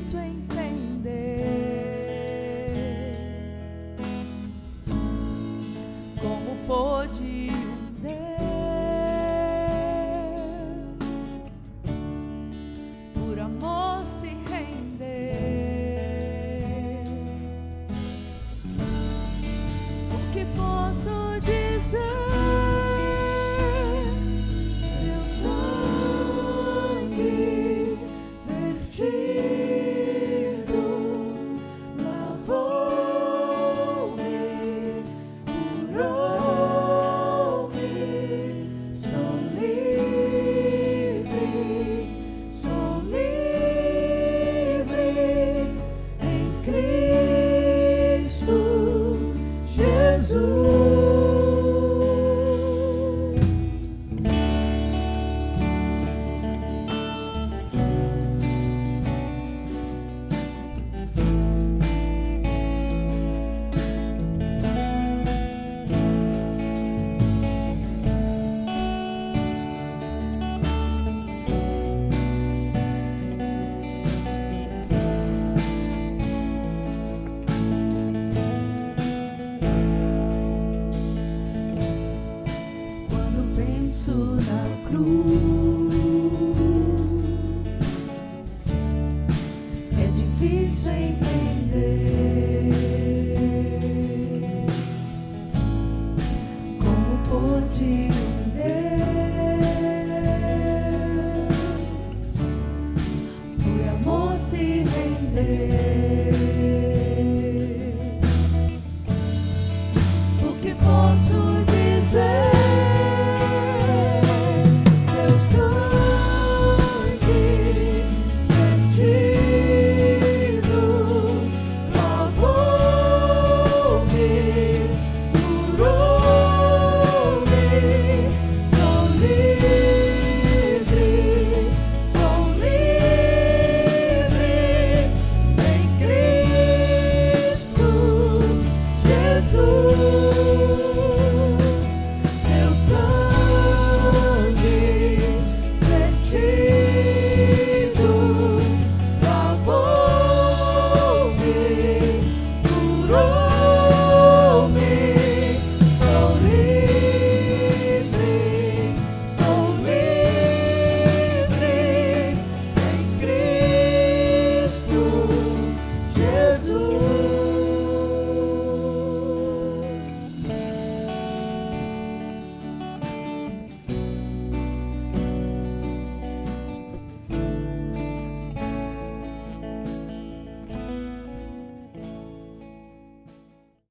difícil entender como pôde um Deus na cruz. É difícil entender como pôde um Deus por amor se render. porque posso Música